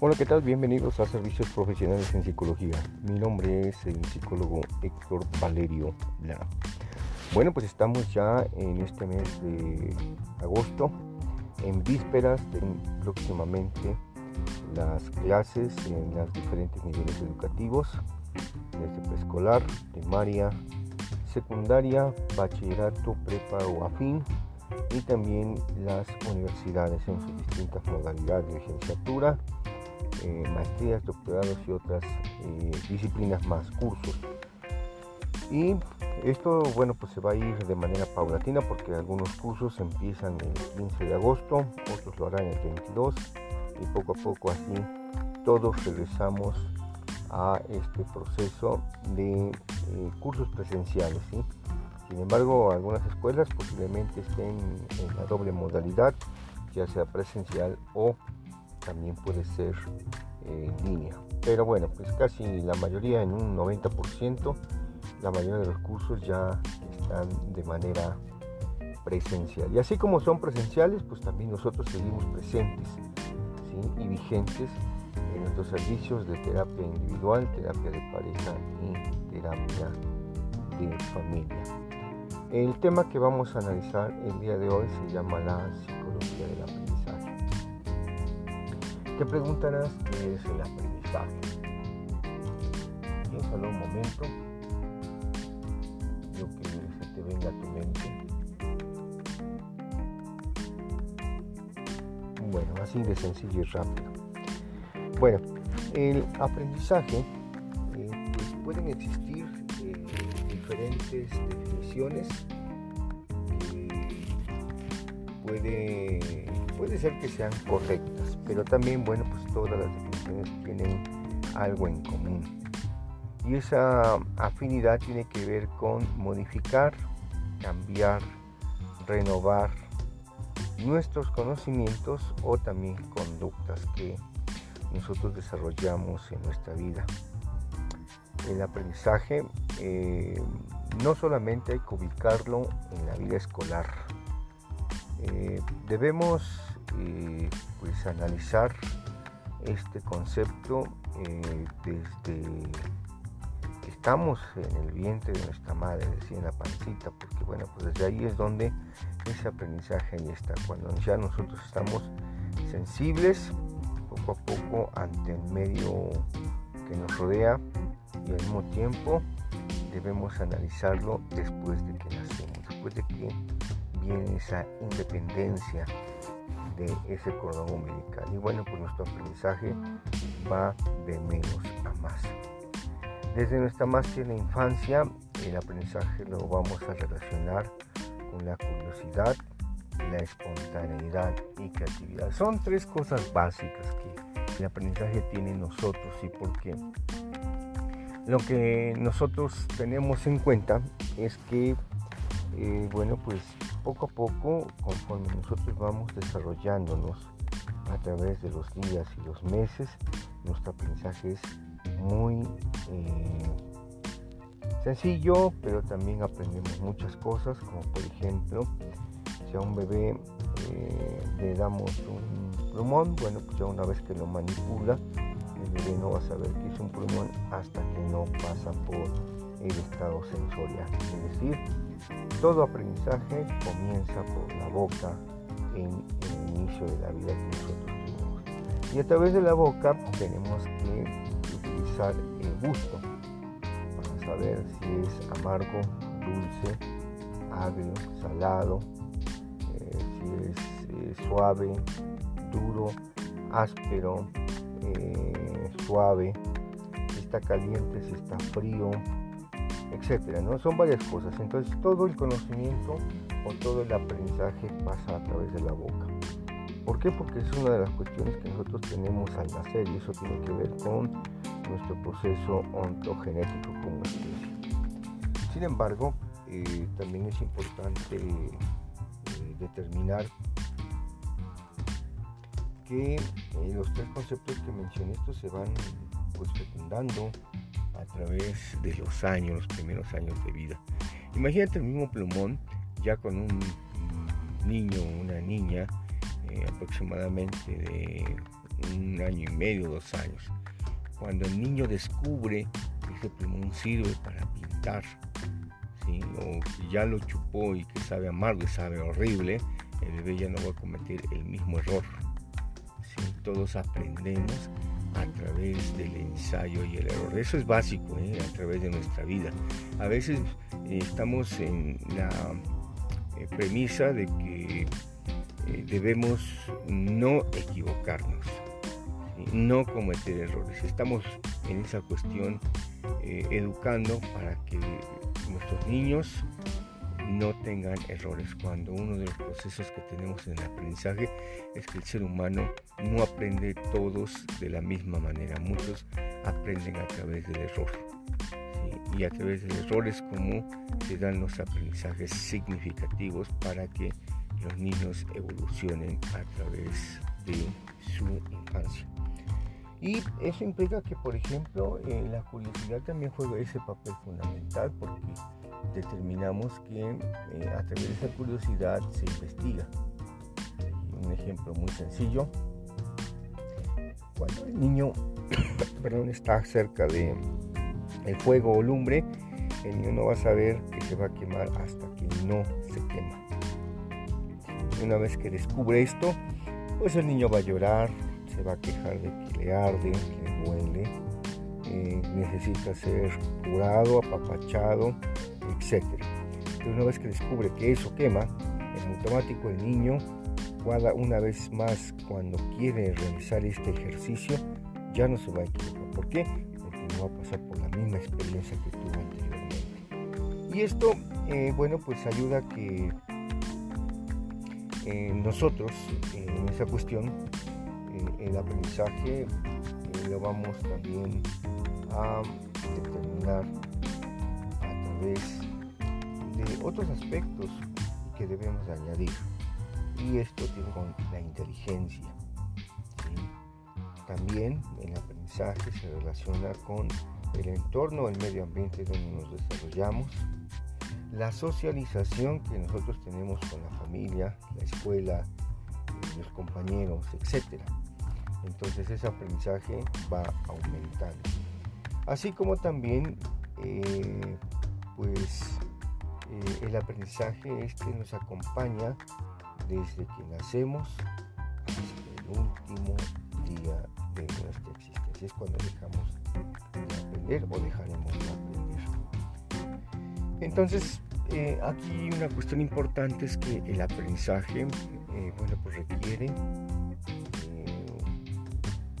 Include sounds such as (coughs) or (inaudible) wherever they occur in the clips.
Hola, ¿qué tal? Bienvenidos a Servicios Profesionales en Psicología. Mi nombre es el psicólogo Héctor Valerio Lara. Bueno, pues estamos ya en este mes de agosto, en vísperas de próximamente las clases en los diferentes niveles educativos, desde preescolar, primaria, secundaria, bachillerato, prepa o afín, y también las universidades en sus distintas modalidades de licenciatura, eh, maestrías, doctorados y otras eh, disciplinas más, cursos. Y esto, bueno, pues se va a ir de manera paulatina porque algunos cursos empiezan el 15 de agosto, otros lo harán el 22 y poco a poco así todos regresamos a este proceso de eh, cursos presenciales. Sin embargo, algunas escuelas posiblemente estén en la doble modalidad, ya sea presencial o también puede ser eh, en línea. Pero bueno, pues casi la mayoría, en un 90%, la mayoría de los cursos ya están de manera presencial. Y así como son presenciales, pues también nosotros seguimos presentes y vigentes en nuestros servicios de terapia individual, terapia de pareja y terapia de familia. El tema que vamos a analizar el día de hoy se llama la psicología del aprendizaje. Te preguntarás qué es el aprendizaje. Piénsalo un momento, lo que se te venga a tu mente. Bueno, así de sencillo y rápido. Bueno, el aprendizaje, eh, pues pueden existir eh, diferentes definiciones. puede, puede ser que sean correctas, pero también, bueno, pues todas las definiciones tienen algo en común. Y esa afinidad tiene que ver con modificar, cambiar, renovar nuestros conocimientos o también conductas que nosotros desarrollamos en nuestra vida. El aprendizaje eh, no solamente hay que ubicarlo en la vida escolar. Eh, debemos eh, pues analizar este concepto desde que estamos en el vientre de nuestra madre, decía en la pancita, porque bueno, pues desde ahí es donde ese aprendizaje ahí está, cuando ya nosotros estamos sensibles poco a poco ante el medio que nos rodea y al mismo tiempo debemos analizarlo después de que nacemos, después de que viene esa independencia de ese cordón umbilical. Y bueno, pues nuestro aprendizaje va de menos a más. Desde nuestra más tierna infancia, el aprendizaje lo vamos a relacionar con la curiosidad, la espontaneidad y creatividad. Son tres cosas básicas que el aprendizaje tiene en nosotros y porque lo que nosotros tenemos en cuenta es que, eh, bueno, pues poco a poco, conforme nosotros vamos desarrollándonos a través de los días y los meses, nuestro aprendizaje es muy eh, sencillo, pero también aprendemos muchas cosas, como por ejemplo, si a un bebé eh, le damos un plumón, bueno, pues ya una vez que lo manipula, el bebé no va a saber que es un plumón hasta que no pasa por el estado sensorial. Es decir, todo aprendizaje comienza por la boca en el inicio de la vida que nosotros tenemos. Y a través de la boca tenemos que utilizar el gusto para saber si es amargo, dulce, agrio, salado, es eh, suave, duro, áspero, eh, suave, si está caliente, si está frío, etcétera, ¿no? Son varias cosas. Entonces todo el conocimiento o todo el aprendizaje pasa a través de la boca. ¿Por qué? Porque es una de las cuestiones que nosotros tenemos al nacer y eso tiene que ver con nuestro proceso ontogenético como especie. Sin embargo, eh, también es importante determinar que eh, los tres conceptos que mencioné estos se van pues fecundando a través de los años, los primeros años de vida. Imagínate el mismo plumón ya con un niño o una niña eh, aproximadamente de un año y medio, dos años. Cuando el niño descubre que ese plumón sirve para pintar, o que ya lo chupó y que sabe amargo y sabe horrible, el bebé ya no va a cometer el mismo error. Todos aprendemos a través del ensayo y el error. Eso es básico ¿eh? a través de nuestra vida. A veces eh, estamos en la eh, premisa de que debemos no equivocarnos, no cometer errores. Estamos en esa cuestión educando para que nuestros niños no tengan errores. Cuando uno de los procesos que tenemos en el aprendizaje es que el ser humano no aprende todos de la misma manera. Muchos aprenden a través del error. Y a través del error como se dan los aprendizajes significativos para que los niños evolucionen a través de su infancia. Y eso implica que, por ejemplo, eh, la curiosidad también juega ese papel fundamental porque determinamos que eh, a través de esa curiosidad se investiga. Un ejemplo muy sencillo, cuando el niño (coughs) perdón, está cerca de el fuego o lumbre, el niño no va a saber que se va a quemar hasta que no se quema. Una vez que descubre esto, pues el niño va a llorar, se va a quejar de que le arde, le duele, eh, necesita ser curado, apapachado, etc. Pero una vez que descubre que eso quema, en automático el niño, una vez más cuando quiere realizar este ejercicio, ya no se va a equivocar. ¿Por qué? Porque no va a pasar por la misma experiencia que tuvo anteriormente. Y esto, eh, bueno, pues ayuda a que eh, nosotros, en esa cuestión, el aprendizaje lo vamos también a determinar a través de otros aspectos que debemos añadir. Y esto tiene con la inteligencia. También el aprendizaje se relaciona con el entorno, el medio ambiente donde nos desarrollamos, la socialización que nosotros tenemos con la familia, la escuela, los compañeros, etc. Entonces ese aprendizaje va aumentando. Así como también eh, pues eh, el aprendizaje este nos acompaña desde que nacemos hasta el último día de nuestra existencia. Es cuando dejamos de aprender o dejaremos de aprender. Entonces, eh, aquí una cuestión importante es que el aprendizaje, bueno, pues requiere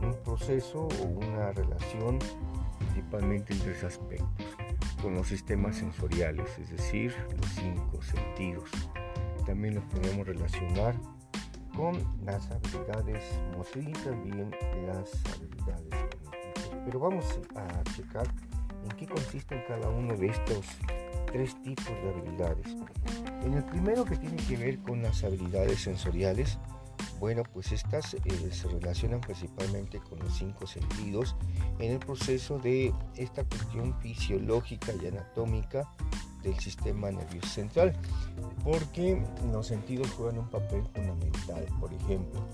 un proceso o una relación principalmente en tres aspectos, con los sistemas sensoriales, es decir, los cinco sentidos. También los podemos relacionar con las habilidades motrices y también las habilidades cognitivas. Pero vamos a checar en qué consisten cada uno de estos tres tipos de habilidades. En el primero que tiene que ver con las habilidades sensoriales, bueno, pues estas eh, se relacionan principalmente con los cinco sentidos en el proceso de esta cuestión fisiológica y anatómica del sistema nervioso central, porque los sentidos juegan un papel fundamental. Por ejemplo,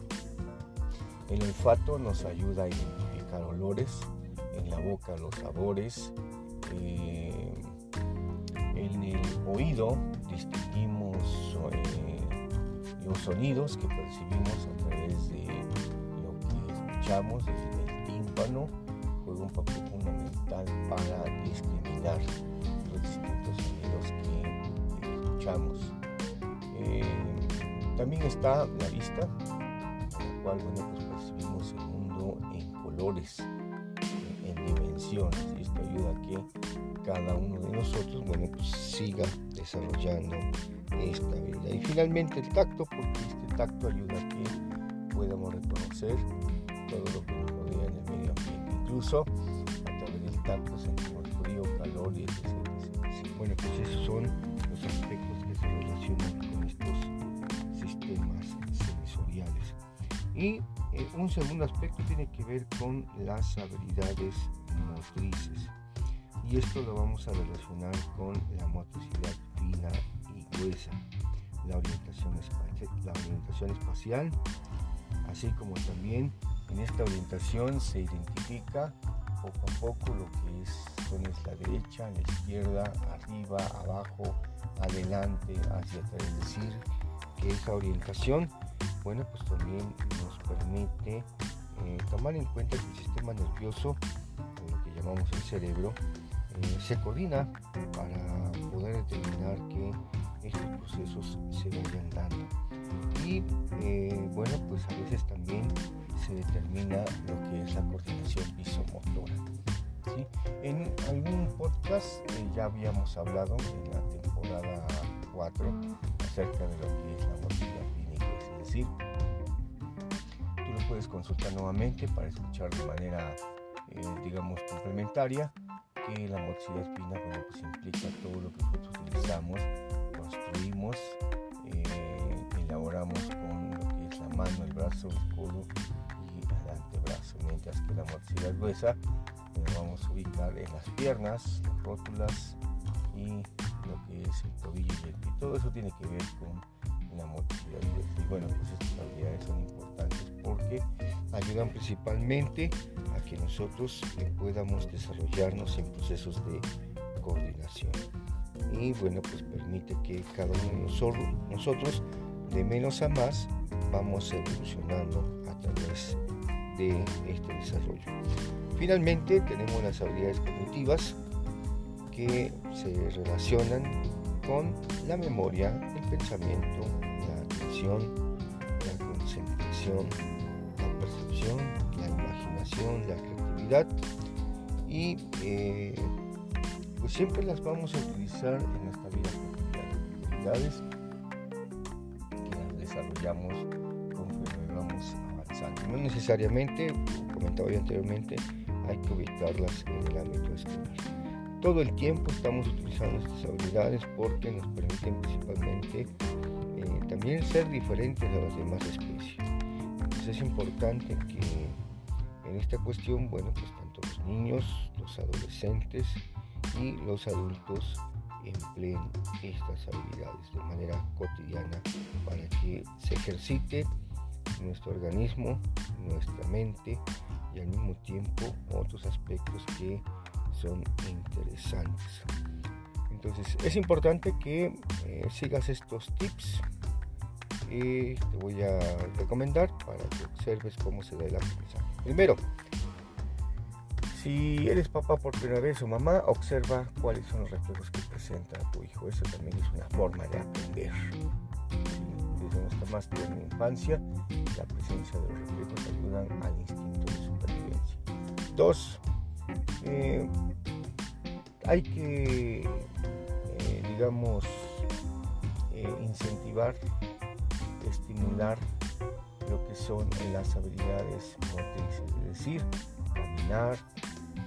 el olfato nos ayuda a identificar olores, en la boca los sabores, eh, en el oído distinguimos eh, los sonidos que percibimos a través de lo que escuchamos el tímpano juega un papel fundamental para discriminar los distintos sonidos que escuchamos. Eh, también está la vista, en la cual bueno, pues percibimos el mundo en colores, en dimensiones, y esto ayuda a que cada uno de nosotros bueno, pues siga desarrollando esta habilidad. Y finalmente el tacto, porque este tacto ayuda a que podamos reconocer todo lo que nos rodea en el medio ambiente. Incluso a través del tacto sentimos frío, calor y etc. Bueno, pues esos son los aspectos que se relacionan con estos sistemas sensoriales. Y eh, un segundo aspecto tiene que ver con las habilidades motrices. Y esto lo vamos a relacionar con la motricidad fina la orientación, la orientación espacial, así como también En esta orientación se identifica poco a poco lo que es, son es la derecha, la izquierda, arriba, abajo, adelante, hacia atrás. Es decir, que esa orientación, bueno, pues también permite eh, tomar en cuenta que el sistema nervioso, lo que llamamos el cerebro, eh, se coordina para poder determinar que estos procesos se vayan dando. Y eh, bueno, pues a veces también se determina lo que es la coordinación visomotora. En algún podcast ya habíamos hablado en la temporada 4 acerca de lo que es la motilidad clínica, es decir, puedes consultar nuevamente para escuchar de manera, digamos, complementaria que la motricidad espina bueno, pues implica todo lo que nosotros utilizamos, construimos, eh, elaboramos con lo que es la mano, el brazo, el codo y el antebrazo, mientras que la motricidad gruesa la vamos a ubicar en las piernas, las rótulas y lo que es el tobillo y el pie. Todo eso tiene que ver con la. Y bueno, pues estas habilidades son importantes porque ayudan principalmente a que nosotros podamos desarrollarnos en procesos de coordinación. Y bueno, pues permite que cada uno de nosotros, de menos a más, vamos evolucionando a través de este desarrollo. Finalmente tenemos las habilidades cognitivas que se relacionan con la memoria, el pensamiento, la atención, la concentración, la percepción, la imaginación, la creatividad y eh, pues siempre las vamos a utilizar en nuestra vida cotidiana. Habilidades que las desarrollamos conforme vamos avanzando. No necesariamente, como comentaba yo anteriormente, hay que ubicarlas en el ámbito escolar. Todo el tiempo estamos utilizando estas habilidades porque nos permiten principalmente eh, también ser diferentes a las demás especies. Entonces es importante que en esta cuestión, bueno, pues tanto los niños, los adolescentes y los adultos empleen estas habilidades de manera cotidiana para que se ejercite nuestro organismo, nuestra mente y al mismo tiempo otros aspectos que son interesantes. Entonces es importante que eh, sigas estos tips y te voy a recomendar para que observes cómo se da el aprendizaje. Primero, si eres papá por primera vez o mamá, observa cuáles son los reflejos que presenta tu hijo. Eso también es una forma de aprender. Desde nuestra más tierna infancia, la presencia de los reflejos ayudan al instinto de supervivencia. Dos, eh, hay que, eh, digamos, eh, incentivar estimular lo que son las habilidades motrices, es decir, caminar,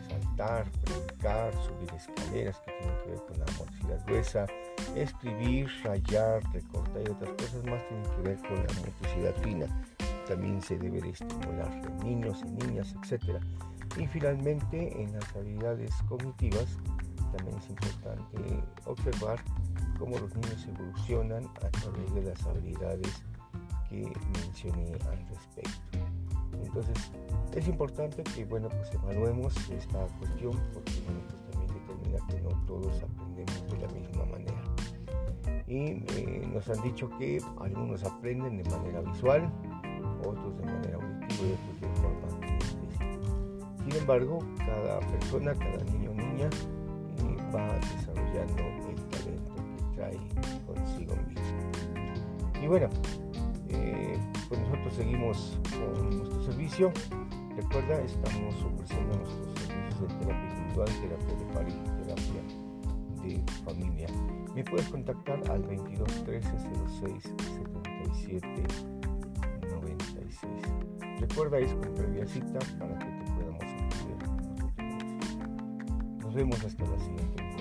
saltar, brincar, subir escaleras que tienen que ver con la motricidad gruesa, escribir, rayar, recortar y otras cosas más tienen que ver con la motricidad fina. También se debe de estimular en niños y niñas, etc. Y finalmente en las habilidades cognitivas también es importante observar cómo los niños evolucionan a través de las habilidades que mencioné al respecto. Entonces es importante que bueno pues evaluemos esta cuestión porque pues, también determina que no todos aprendemos de la misma manera. Y eh, nos han dicho que algunos aprenden de manera visual, otros de manera auditiva y otros de forma Sin embargo, cada persona, cada niño niña eh, va desarrollando el talento que trae consigo mismo. Y bueno, eh, pues nosotros seguimos con nuestro servicio. Recuerda, estamos ofreciendo nuestros servicios de terapia individual, terapia de pareja terapia de familia. Me puedes contactar al 22 13 06 77 96. Recuerda, es con previa cita para que Nos vemos hasta la siguiente.